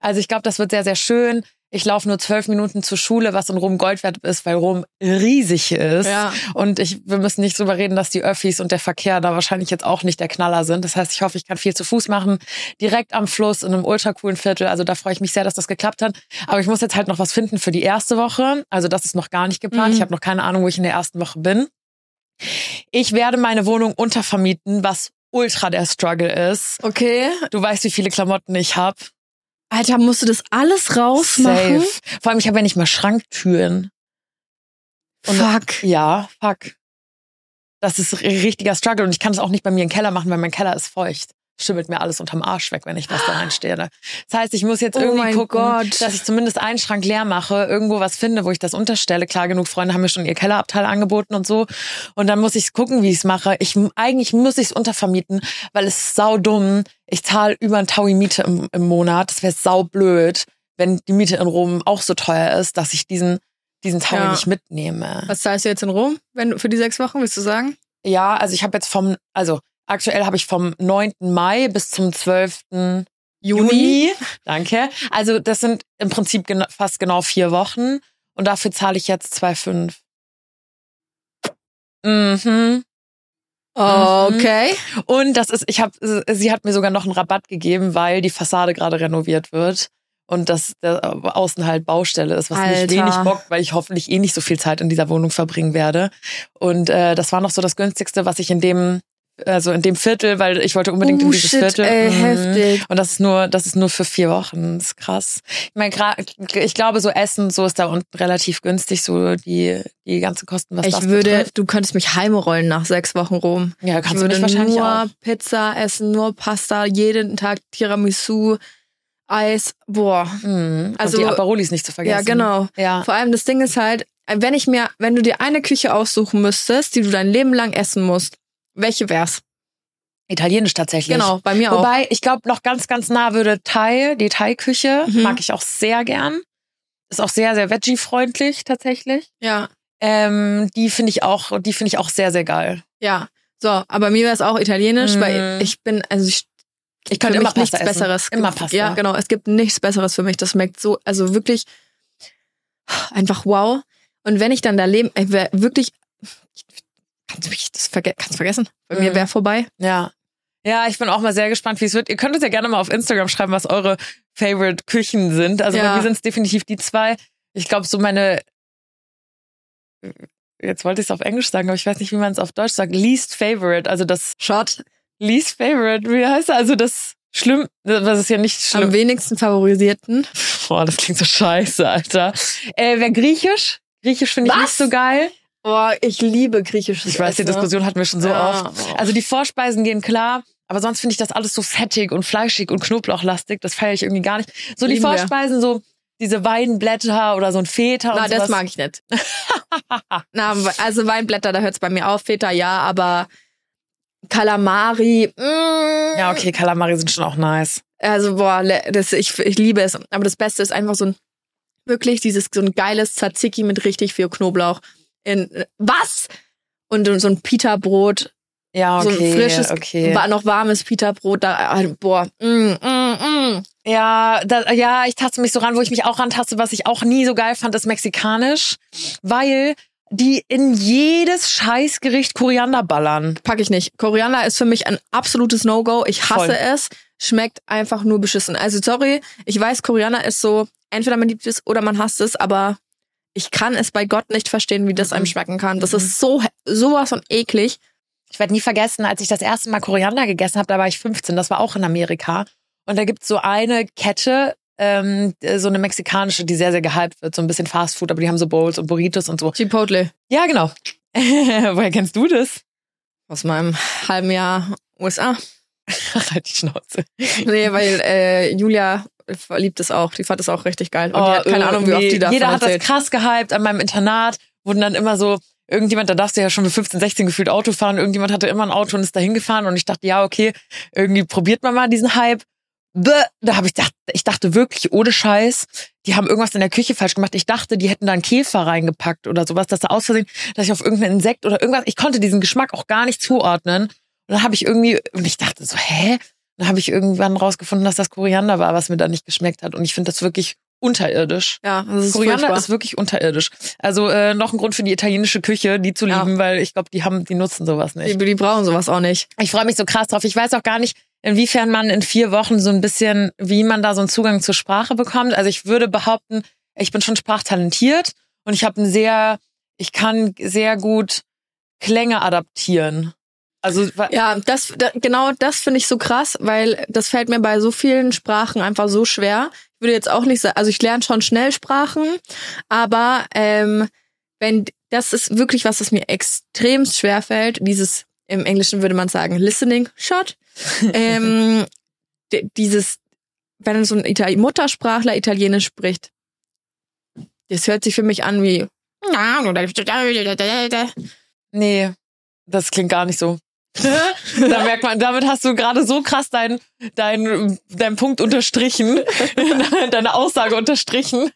Also ich glaube, das wird sehr, sehr schön. Ich laufe nur zwölf Minuten zur Schule, was in Rom Gold wert ist, weil Rom riesig ist. Ja. Und ich, wir müssen nicht drüber reden, dass die Öffis und der Verkehr da wahrscheinlich jetzt auch nicht der Knaller sind. Das heißt, ich hoffe, ich kann viel zu Fuß machen, direkt am Fluss in einem ultra coolen Viertel. Also da freue ich mich sehr, dass das geklappt hat. Aber ich muss jetzt halt noch was finden für die erste Woche. Also das ist noch gar nicht geplant. Mhm. Ich habe noch keine Ahnung, wo ich in der ersten Woche bin. Ich werde meine Wohnung untervermieten, was ultra der Struggle ist. Okay. Du weißt, wie viele Klamotten ich habe. Alter, musst du das alles rausmachen? Safe. Vor allem, ich habe ja nicht mal Schranktüren. Und- Fuck. Ja, fuck. Das ist ein richtiger Struggle und ich kann es auch nicht bei mir im Keller machen, weil mein Keller ist feucht. Schimmelt mir alles unterm Arsch weg, wenn ich was da reinstehe. Das heißt, ich muss jetzt Oh irgendwie gucken, Gott. dass ich zumindest einen Schrank leer mache, irgendwo was finde, wo ich das unterstelle. Klar, genug Freunde haben mir schon ihr Kellerabteil angeboten und so. Und dann muss ich gucken, wie ich es mache. Ich, eigentlich muss ich es untervermieten, weil es ist sau dumm. Ich zahle über ein Taui Miete im, im Monat. Das wäre sau blöd, wenn die Miete in Rom auch so teuer ist, dass ich diesen, diesen Taui Ja. nicht mitnehme. Was zahlst du jetzt in Rom, wenn du für die sechs Wochen, willst du sagen? Ja, also ich habe jetzt vom, also aktuell habe ich vom 9. Mai bis zum 12. Juni. Danke. Also das sind im Prinzip gena fast genau vier Wochen und dafür zahle ich jetzt 2,5. Mhm. Okay. Und das ist, ich habe, sie hat mir sogar noch einen Rabatt gegeben, weil die Fassade gerade renoviert wird. Und das der außen halt Baustelle ist, was mich Alter. wenig bockt, weil ich hoffentlich eh nicht so viel Zeit in dieser Wohnung verbringen werde. Und äh, das war noch so das günstigste, was ich in dem, also in dem Viertel, weil ich wollte unbedingt in Oh, dieses shit, Viertel. ey, Mhm. heftig. Und das ist nur, das ist nur für vier Wochen. Das ist krass. Ich meine, ich glaube, so Essen, so ist da unten relativ günstig, so die, die ganzen Kosten, was das Ich würde, betrifft. du könntest mich heimrollen nach sechs Wochen Rom. Ja, Ich kannst du würde mich wahrscheinlich nur auch. Pizza essen, nur Pasta, jeden Tag Tiramisu, Eis. Boah. Mhm. Also- und die Aperolis nicht zu vergessen. Ja, genau. Ja. Vor allem das Ding ist halt, wenn ich mir, wenn du dir eine Küche aussuchen müsstest, die du dein Leben lang essen musst, welche wär's? Italienisch tatsächlich. Genau, bei mir auch. Wobei, ich glaube, noch ganz, ganz nah würde Thai, die Thai-Küche, Mhm. mag ich auch sehr gern. Ist auch sehr, sehr veggie-freundlich tatsächlich. Ja, Ähm, die finde ich auch, die finde ich auch sehr, sehr geil. ja. So, aber mir wär's auch italienisch, Mhm. weil ich bin, also ich, Ich könnte für immer mich nichts Pasta essen. Besseres. Immer Pasta. Ja, genau. Es gibt nichts Besseres für mich. Das schmeckt so, also wirklich einfach wow. Und wenn ich dann da leben, ey, wär wirklich, kannst du mich das verge kannst vergessen? Bei mir Mhm. wäre vorbei. Ja. Ja, ich bin auch mal sehr gespannt, wie es wird. Ihr könnt uns ja gerne mal auf Instagram schreiben, was eure Favorite Küchen sind. Also bei Ja. mir sind es definitiv die zwei. Ich glaube, so meine, jetzt wollte ich es auf Englisch sagen, aber ich weiß nicht, wie man es auf Deutsch sagt. Least Favorite, also das Shot. Least Favorite, wie heißt das? Also das schlimm, das ist ja nicht Am schlimm. wenigsten favorisierten. Boah, das klingt so scheiße, Alter. Äh, wer Griechisch? Griechisch finde ich nicht so geil. Boah, ich liebe griechisches Ich weiß, die Essen. Diskussion hatten wir schon so Ja. oft. Also die Vorspeisen gehen klar, aber sonst finde ich das alles so fettig und fleischig und knoblauchlastig. Das feiere ich irgendwie gar nicht. So die Lieben wir. Vorspeisen, so diese Weinblätter oder so ein Feta Na, das mag ich nicht. Na, also Weinblätter, da hört's bei mir auf. Feta ja, aber Kalamari, mm, Ja, okay, Kalamari sind schon auch nice. Also, boah, das, ich, ich liebe es. Aber das Beste ist einfach so ein, wirklich dieses, so ein geiles Tzatziki mit richtig viel Knoblauch. In, was? Und so ein Pita-Brot, Ja, so okay, ein frisches, okay. noch warmes Pita-Brot, da, ah, boah, mm, mm, mm. Ja, da, ja, ich taste mich so ran, wo ich mich auch rantaste, was ich auch nie so geil fand, ist mexikanisch, weil die in jedes Scheißgericht Koriander ballern. Pack ich nicht. Koriander ist für mich ein absolutes No-Go. Ich hasse Voll. es. Schmeckt einfach nur beschissen. Also sorry, ich weiß, Koriander ist so, entweder man liebt es oder man hasst es, aber ich kann es bei Gott nicht verstehen, wie das Mhm. einem schmecken kann. Das ist so sowas von eklig. Ich werde nie vergessen, als ich das erste Mal Koriander gegessen habe, da war ich 15, das war auch in Amerika. Und da gibt's so eine Kette, ähm, so eine mexikanische, die sehr, sehr gehypt wird, so ein bisschen Fast Food, aber die haben so Bowls und Burritos und so. Chipotle. Ja, genau. Woher kennst du das? Aus meinem halben Jahr USA. halt die Schnauze. Nee, weil äh, Julia liebt es auch. Die fand es auch richtig geil. Und die hat keine Ahnung, wie oft die davon Jeder hat erzählt. das krass gehypt. An meinem Internat wurden dann immer so, irgendjemand, da darfst du ja schon mit 15, 16 gefühlt Auto fahren. Irgendjemand hatte immer ein Auto und ist da hingefahren. Und ich dachte, ja, okay, irgendwie probiert man mal diesen Hype. Bäh, Da habe ich gedacht, ich dachte wirklich, ohne Scheiß, die haben irgendwas in der Küche falsch gemacht. Ich dachte, die hätten da einen Käfer reingepackt oder sowas, dass da aus Versehen, dass ich auf irgendein Insekt oder irgendwas, ich konnte diesen Geschmack auch gar nicht zuordnen. Und dann habe ich irgendwie, und ich dachte so, hä? Dann habe ich irgendwann rausgefunden, dass das Koriander war, was mir da nicht geschmeckt hat. Und ich finde das wirklich unterirdisch. Ja, das ist Koriander furchtbar. ist wirklich unterirdisch. Also äh, noch ein Grund für die italienische Küche, die zu Ja. lieben, weil ich glaube, die haben, die nutzen sowas nicht. die, die brauchen sowas auch nicht. Ich freue mich so krass drauf. Ich weiß auch gar nicht, inwiefern man in vier Wochen so ein bisschen, wie man da so einen Zugang zur Sprache bekommt. Also ich würde behaupten, ich bin schon sprachtalentiert und ich habe ein sehr, ich kann sehr gut Klänge adaptieren. Also Ja, das da, genau das finde ich so krass, weil das fällt mir bei so vielen Sprachen einfach so schwer. Ich würde jetzt auch nicht sagen, also ich lerne schon schnell Sprachen, aber ähm, wenn das ist wirklich was, das mir extremst schwer fällt, dieses im Englischen würde man sagen Listening Shot. ähm, dieses, wenn so ein Itali Muttersprachler Italienisch spricht, das hört sich für mich an wie nee, das klingt gar nicht so. Da merkt man, damit hast du gerade so krass deinen dein, dein Punkt unterstrichen, deine Aussage unterstrichen.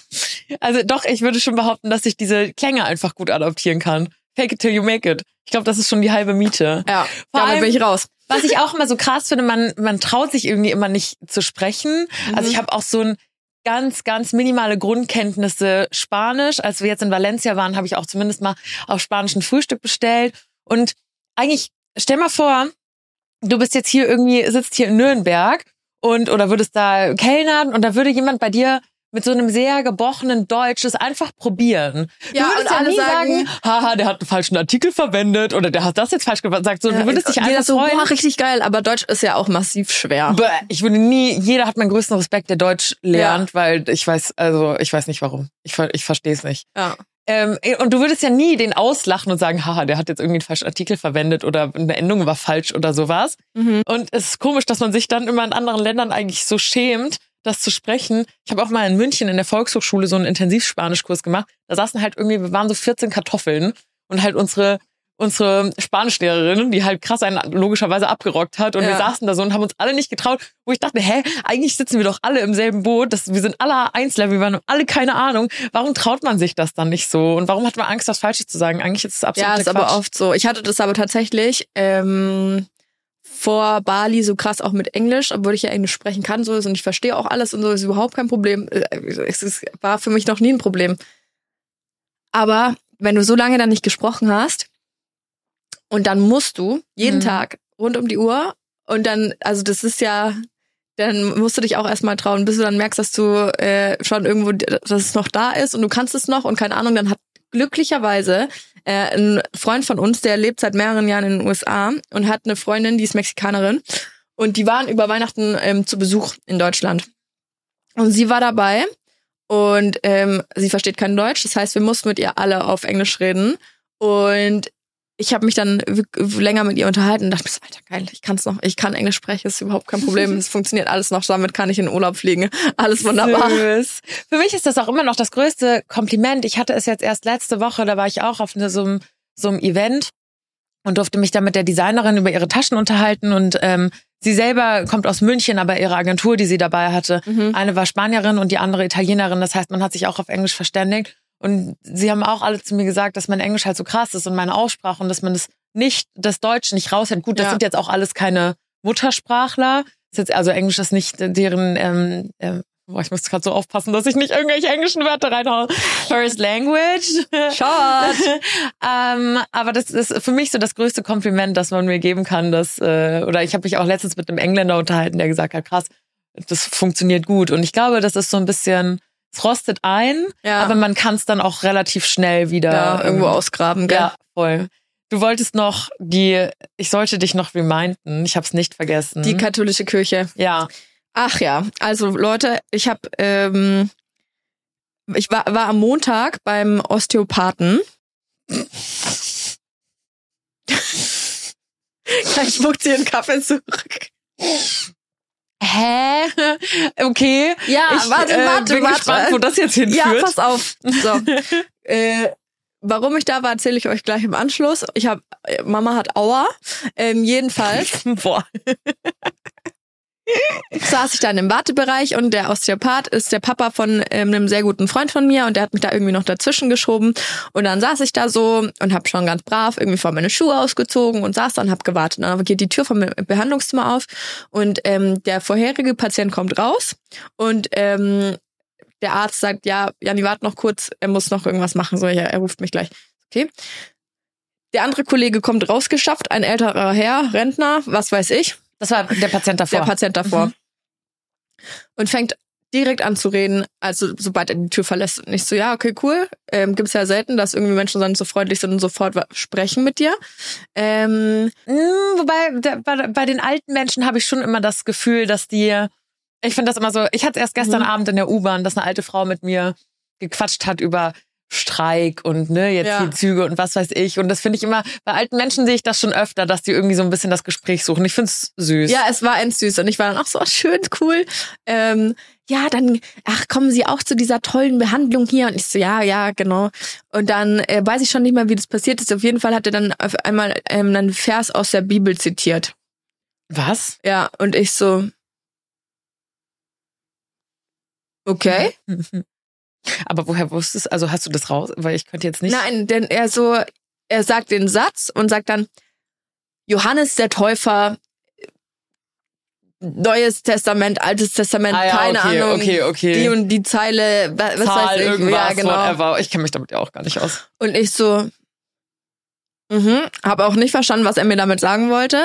also doch, ich würde schon behaupten, dass ich diese Klänge einfach gut adaptieren kann. Fake it till you make it. Ich glaube, das ist schon die halbe Miete. Ja, Vor damit allem- bin ich raus. Was ich auch immer so krass finde, man, man traut sich irgendwie immer nicht zu sprechen. Also ich habe auch so ein ganz, ganz minimale Grundkenntnisse Spanisch. Als wir jetzt in Valencia waren, habe ich auch zumindest mal auf Spanisch ein Frühstück bestellt. Und eigentlich, stell mal vor, du bist jetzt hier irgendwie, sitzt hier in Nürnberg und oder würdest da kellnern und da würde jemand bei dir mit so einem sehr gebrochenen Deutsch das einfach probieren. Ja, du würdest ja nie sagen- sagen, haha, der hat einen falschen Artikel verwendet oder der hat das jetzt falsch gesagt. So, du würdest dich einfach so, freuen. boah, richtig geil, aber Deutsch ist ja auch massiv schwer. Bäh, Ich würde nie, jeder hat meinen größten Respekt, der Deutsch lernt, weil ich weiß, also ich weiß nicht warum. Ich, ich verstehe es nicht. Ja. Ähm, und du würdest ja nie den auslachen und sagen, haha, der hat jetzt irgendwie einen falschen Artikel verwendet oder eine Endung war falsch oder sowas. Mhm. Und es ist komisch, dass man sich dann immer in anderen Ländern eigentlich so schämt, das zu sprechen. Ich habe auch mal in München in der Volkshochschule so einen Intensivspanischkurs gemacht. Da saßen halt irgendwie, wir waren so 14 Kartoffeln und halt unsere unsere Spanischlehrerin, die halt krass einen logischerweise abgerockt hat und Ja. wir saßen da so und haben uns alle nicht getraut, wo ich dachte, hä, eigentlich sitzen wir doch alle im selben Boot, das, wir sind alle Einzelner, wir waren alle keine Ahnung. Warum traut man sich das dann nicht so und warum hat man Angst, das Falsches zu sagen? Eigentlich ist es absolut Ja, ist aber oft so. Ich hatte das aber tatsächlich ähm, vor Bali so krass auch mit Englisch, obwohl ich ja Englisch sprechen kann so ist und ich verstehe auch alles und so ist überhaupt kein Problem. Äh, Es war für mich noch nie ein Problem. Aber wenn du so lange dann nicht gesprochen hast und dann musst du jeden Mhm. Tag rund um die Uhr und dann, also das ist ja, dann musst du dich auch erstmal trauen, bis du dann merkst, dass du äh, schon irgendwo, dass es noch da ist und du kannst es noch und keine Ahnung, dann hat glücklicherweise äh, ein Freund von uns, der lebt seit mehreren Jahren in den USA und hat eine Freundin, die ist Mexikanerin und die waren über Weihnachten ähm, zu Besuch in Deutschland. Und sie war dabei und ähm, sie versteht kein Deutsch, das heißt, wir mussten mit ihr alle auf Englisch reden und ich habe mich dann länger mit ihr unterhalten und dachte mir so, Alter, geil, ich kann's noch, ich kann Englisch sprechen, ist überhaupt kein Problem, es funktioniert alles noch, damit kann ich in den Urlaub fliegen, alles wunderbar. Süß. Für mich ist das auch immer noch das größte Kompliment. Ich hatte es jetzt erst letzte Woche, da war ich auch auf eine, so, einem, so einem Event und durfte mich da mit der Designerin über ihre Taschen unterhalten und ähm, sie selber kommt aus München, aber ihre Agentur, die sie dabei hatte, Mhm. eine war Spanierin und die andere Italienerin. Das heißt, man hat sich auch auf Englisch verständigt. Und sie haben auch alle zu mir gesagt, dass mein Englisch halt so krass ist und meine Aussprache und dass man das nicht, das Deutsch nicht raushält. Gut, das Ja. sind jetzt auch alles keine Muttersprachler. Ist jetzt, also Englisch ist nicht deren, ähm, ähm, boah, ich muss gerade so aufpassen, dass ich nicht irgendwelche englischen Wörter reinhaue. First Language. Schatz. ähm, aber das ist für mich so das größte Kompliment, das man mir geben kann. Dass, äh, oder ich habe mich auch letztens mit einem Engländer unterhalten, der gesagt hat, krass, das funktioniert gut. Und ich glaube, das ist so ein bisschen, es rostet ein, Ja. aber man kann es dann auch relativ schnell wieder ja, irgendwo ähm, ausgraben, gell? Ja, voll. Du wolltest noch die, ich sollte dich noch reminden, ich habe es nicht vergessen. Die katholische Kirche. ja, Ach ja, also Leute, ich habe, ähm, ich war, war am Montag beim Osteopathen. Gleich spuckt sie ihren Kaffee zurück. Hä? Okay. Ja, ich warte, äh, warte, bin warte. gespannt, wo das jetzt hinführt. Ja, pass auf. So. äh, warum ich da war, erzähle ich euch gleich im Anschluss. Ich habe, Mama hat Aua. Ähm, jedenfalls Boah. Saß ich dann im Wartebereich und der Osteopath ist der Papa von ähm, einem sehr guten Freund von mir und der hat mich da irgendwie noch dazwischen geschoben und dann saß ich da so und habe schon ganz brav irgendwie vor meine Schuhe ausgezogen und saß da und habe gewartet. Und dann geht die Tür vom Behandlungszimmer auf und ähm, der vorherige Patient kommt raus und ähm, der Arzt sagt, ja, Janni, warte noch kurz, er muss noch irgendwas machen, so, ja, er ruft mich gleich. Okay. Der andere Kollege kommt rausgeschafft, ein älterer Herr, Rentner, was weiß ich, Das war der Patient davor. der Patient davor. Und fängt direkt an zu reden, also sobald er die Tür verlässt. Und ich so, ja, okay, cool. Ähm, Gibt es ja selten, dass irgendwie Menschen dann so freundlich sind und sofort sprechen mit dir. Ähm, Mm, wobei der, bei, bei den alten Menschen habe ich schon immer das Gefühl, dass die. Ich finde das immer so. Ich hatte erst gestern Mhm. Abend in der U-Bahn, dass eine alte Frau mit mir gequatscht hat über Streik und ne jetzt Ja. die Züge und was weiß ich. Und das finde ich immer. Bei alten Menschen sehe ich das schon öfter, dass die irgendwie so ein bisschen das Gespräch suchen. Ich finde es süß. Ja, es war end süß und ich war dann auch so oh, schön cool. Ähm, ja, dann, ach, kommen Sie auch zu dieser tollen Behandlung hier? Und ich so, ja, ja, genau. Und dann äh, weiß ich schon nicht mehr, wie das passiert ist. Auf jeden Fall hat er dann auf einmal ähm, einen Vers aus der Bibel zitiert. Was? Ja, und ich so, okay. Aber woher wusstest? Also hast du das raus? Weil ich könnte jetzt nicht. Nein, denn er so, er sagt den Satz und sagt dann, Johannes der Täufer, Neues Testament, Altes Testament, Ah ja, keine okay, Ahnung. okay, okay. Die und die Zeile, wa- was Zahl, weiß ich. irgendwas, ja, genau. whatever. Ich kenne mich damit ja auch gar nicht aus. Und ich so, mhm, habe auch nicht verstanden, was er mir damit sagen wollte.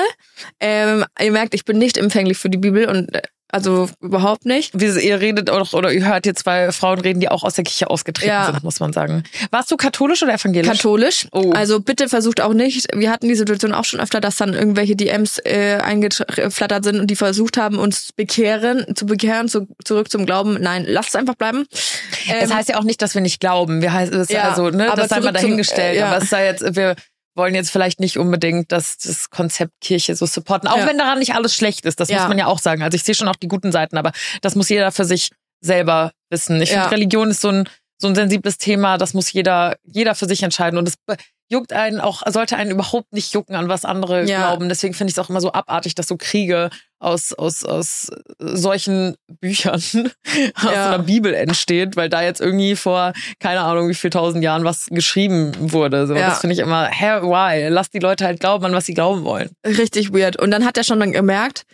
Ähm, ihr merkt, ich bin nicht empfänglich für die Bibel und äh, also überhaupt nicht. Wie, ihr redet auch oder ihr hört hier zwei Frauen reden, die auch aus der Kirche ausgetreten Ja. sind, muss man sagen. Warst du katholisch oder evangelisch? Katholisch. Oh. Also bitte versucht auch nicht, wir hatten die Situation auch schon öfter, dass dann irgendwelche DMs äh, eingeflattert sind und die versucht haben, uns bekehren, zu bekehren, zu, zurück zum Glauben. Nein, lasst es einfach bleiben. Das Ähm, heißt ja auch nicht, dass wir nicht glauben. Wir heißt, das Ja, also, ne, aber das sei mal zurück zum- dahingestellt. äh, ja. Aber es sei jetzt, wir wollen jetzt vielleicht nicht unbedingt das, das Konzept Kirche so supporten. Auch Ja. wenn daran nicht alles schlecht ist. Das Ja. muss man ja auch sagen. Also ich sehe schon auch die guten Seiten, aber das muss jeder für sich selber wissen. Ich Ja. finde, Religion ist so ein, so ein sensibles Thema. Das muss jeder, jeder für sich entscheiden. Und es juckt einen auch, sollte einen überhaupt nicht jucken, an was andere glauben. Deswegen finde ich es auch immer so abartig, dass so Kriege aus, aus, aus solchen Büchern, aus Ja. einer Bibel entsteht, weil da jetzt irgendwie vor, keine Ahnung, wie viel tausend Jahren was geschrieben wurde. So, Ja. Das finde ich immer, hä, why? Lass die Leute halt glauben an, was sie glauben wollen. richtig weird. Und dann hat er schon dann gemerkt,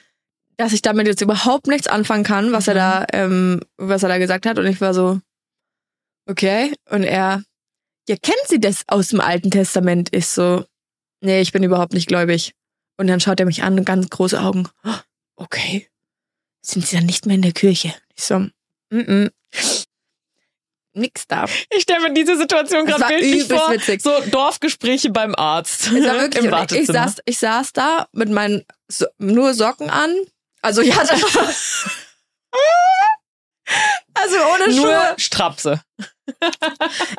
dass ich damit jetzt überhaupt nichts anfangen kann, was er Mhm. da, ähm, was er da gesagt hat. Und ich war so, okay. Und er, ja, kennen Sie das aus dem Alten Testament? Ich so, nee, ich bin überhaupt nicht gläubig. Und dann schaut er mich an, ganz große Augen. "Oh, Okay. Sind Sie dann nicht mehr in der Kirche? Ich so, mm -mm. Nix da. Ich stelle mir diese Situation gerade bildlich vor. witzig. So Dorfgespräche beim Arzt. Es war wirklich, Im und ich, Wartezimmer. saß, ich saß da mit meinen so nur Socken an. Also ich hatte also ohne Nur Schuhe. Strapse.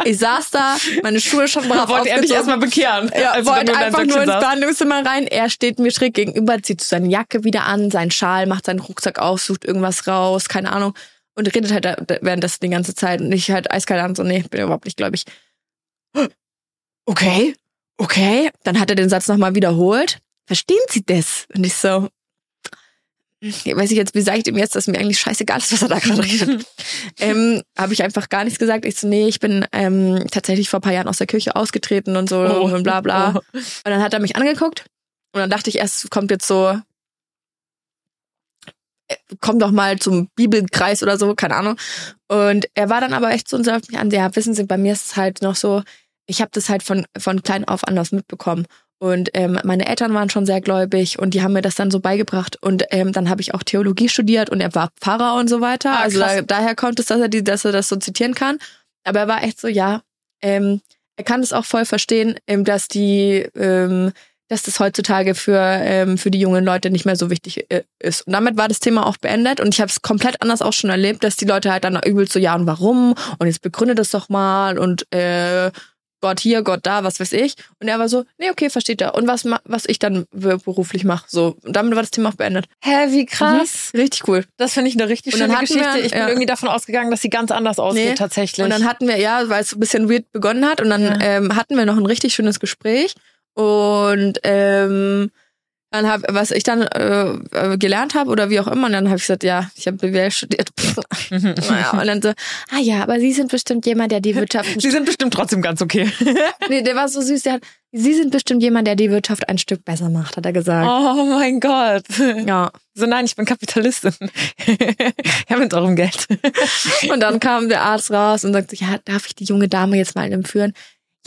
Ich saß da, meine Schuhe schon brav Wollte er dich erstmal bekehren. ja, wollte nur einfach nur ins. Behandlungszimmer rein. Er steht mir schräg gegenüber, zieht seine Jacke wieder an, seinen Schal, macht seinen Rucksack auf, sucht irgendwas raus, keine Ahnung. Und redet halt währenddessen die ganze Zeit. Und ich halt eiskalt an, so, nee, bin überhaupt nicht gläubig. Okay, okay. Dann hat er den Satz nochmal wiederholt. Verstehen Sie das? Und ich so, weiß ich jetzt, wie sage ich dem jetzt, dass mir eigentlich scheißegal ist, was er da gerade redet. ähm, Habe ich einfach gar nichts gesagt. Ich so, nee, ich bin ähm, tatsächlich vor ein paar Jahren aus der Kirche ausgetreten und so Oh. und bla bla. Oh. Und dann hat er mich angeguckt und dann dachte ich erst, kommt jetzt so, äh, komm doch mal zum Bibelkreis oder so, keine Ahnung. Und er war dann aber echt so und sagt mich an, ja, wissen Sie, bei mir ist es halt noch so, ich habe das halt von, von klein auf anders mitbekommen. Und ähm, meine Eltern waren schon sehr gläubig und die haben mir das dann so beigebracht. Und ähm, dann habe ich auch Theologie studiert und er war Pfarrer und so weiter. Ah, also da, daher kommt es, dass er, die, dass er das so zitieren kann. Aber er war echt so, ja, ähm, er kann es auch voll verstehen, ähm, dass die, ähm, dass das heutzutage für ähm, für die jungen Leute nicht mehr so wichtig äh, ist. Und damit war das Thema auch beendet und ich habe es komplett anders auch schon erlebt, dass die Leute halt dann übel so ja und warum und jetzt begründe das doch mal und äh, Gott hier, Gott da, was weiß ich. Und er war so, nee, okay, versteht er. Und was ma- was ich dann be- beruflich mache, so. Und damit war das Thema auch beendet. Hä, wie krass. Mhm. Richtig cool. Das finde ich eine richtig schöne Geschichte. wir- ich bin ja. irgendwie davon ausgegangen, dass sie ganz anders ausgeht Nee. tatsächlich. Und dann hatten wir, ja, weil es so ein bisschen weird begonnen hat, und dann Ja. ähm, hatten wir noch ein richtig schönes Gespräch. Und ähm, dann hab, was ich dann äh, äh, gelernt habe oder wie auch immer, und dann habe ich gesagt, ja, ich habe BWL studiert. naja, und dann so, ah ja, aber Sie sind bestimmt jemand, der die Wirtschaft. Sie sind bestimmt trotzdem ganz okay. nee, der war so süß, der hat, Sie sind bestimmt jemand, der die Wirtschaft ein Stück besser macht, hat er gesagt. Oh mein Gott. Ja. So nein, ich bin Kapitalistin. ich habe mit eurem Geld. Und dann kam der Arzt raus und sagte, ja, darf ich die junge Dame jetzt mal entführen?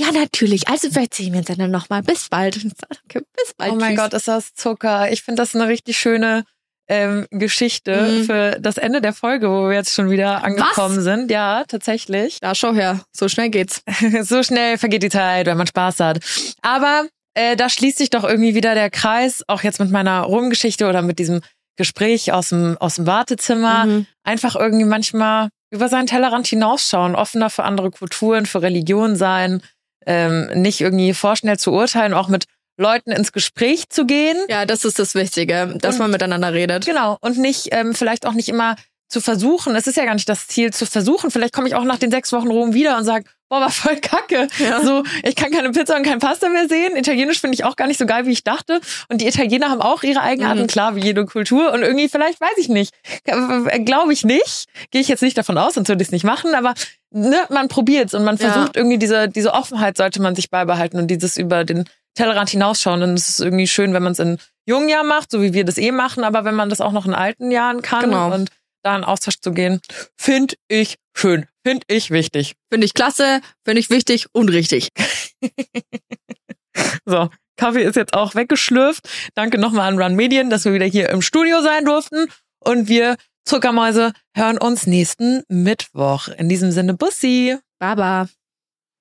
Ja, natürlich. Also vielleicht sehen wir uns dann nochmal. Bis bald. Okay, bis bald. Oh mein Tschüss. Gott, ist das Zucker. Ich finde das eine richtig schöne ähm, Geschichte Mhm. für das Ende der Folge, wo wir jetzt schon wieder angekommen sind. Ja, tatsächlich. Ja, schau her. So schnell geht's. so schnell vergeht die Zeit, wenn man Spaß hat. Aber äh, da schließt sich doch irgendwie wieder der Kreis, auch jetzt mit meiner Rumgeschichte oder mit diesem Gespräch aus dem, aus dem Wartezimmer. Mhm. Einfach irgendwie manchmal über seinen Tellerrand hinausschauen, offener für andere Kulturen, für Religion sein, ähm, nicht irgendwie vorschnell zu urteilen, auch mit Leuten ins Gespräch zu gehen. Ja, das ist das Wichtige, dass Und- man miteinander redet. Genau. Und nicht, ähm, vielleicht auch nicht immer zu versuchen. Es ist ja gar nicht das Ziel, zu versuchen. Vielleicht komme ich auch nach den sechs Wochen Rom wieder und sage, boah, war voll kacke. Ja. So, ich kann keine Pizza und kein Pasta mehr sehen. Italienisch finde ich auch gar nicht so geil, wie ich dachte. Und die Italiener haben auch ihre Eigenarten, Mhm. klar, wie jede Kultur. Und irgendwie, vielleicht weiß ich nicht. Glaube ich nicht. Gehe ich jetzt nicht davon aus, sonst würde ich es nicht machen. Aber ne, man probiert's und man Ja. versucht irgendwie diese, diese Offenheit sollte man sich beibehalten und dieses über den Tellerrand hinausschauen. Und es ist irgendwie schön, wenn man es in jungen Jahren macht, so wie wir das eh machen, aber wenn man das auch noch in alten Jahren kann Genau. und da in Austausch zu gehen, finde ich schön, finde ich wichtig. Finde ich klasse, finde ich wichtig und richtig. So, Kaffee ist jetzt auch weggeschlürft. Danke nochmal an Run Medien, dass wir wieder hier im Studio sein durften. Und wir Zuckermäuse hören uns nächsten Mittwoch. In diesem Sinne, Bussi. Baba.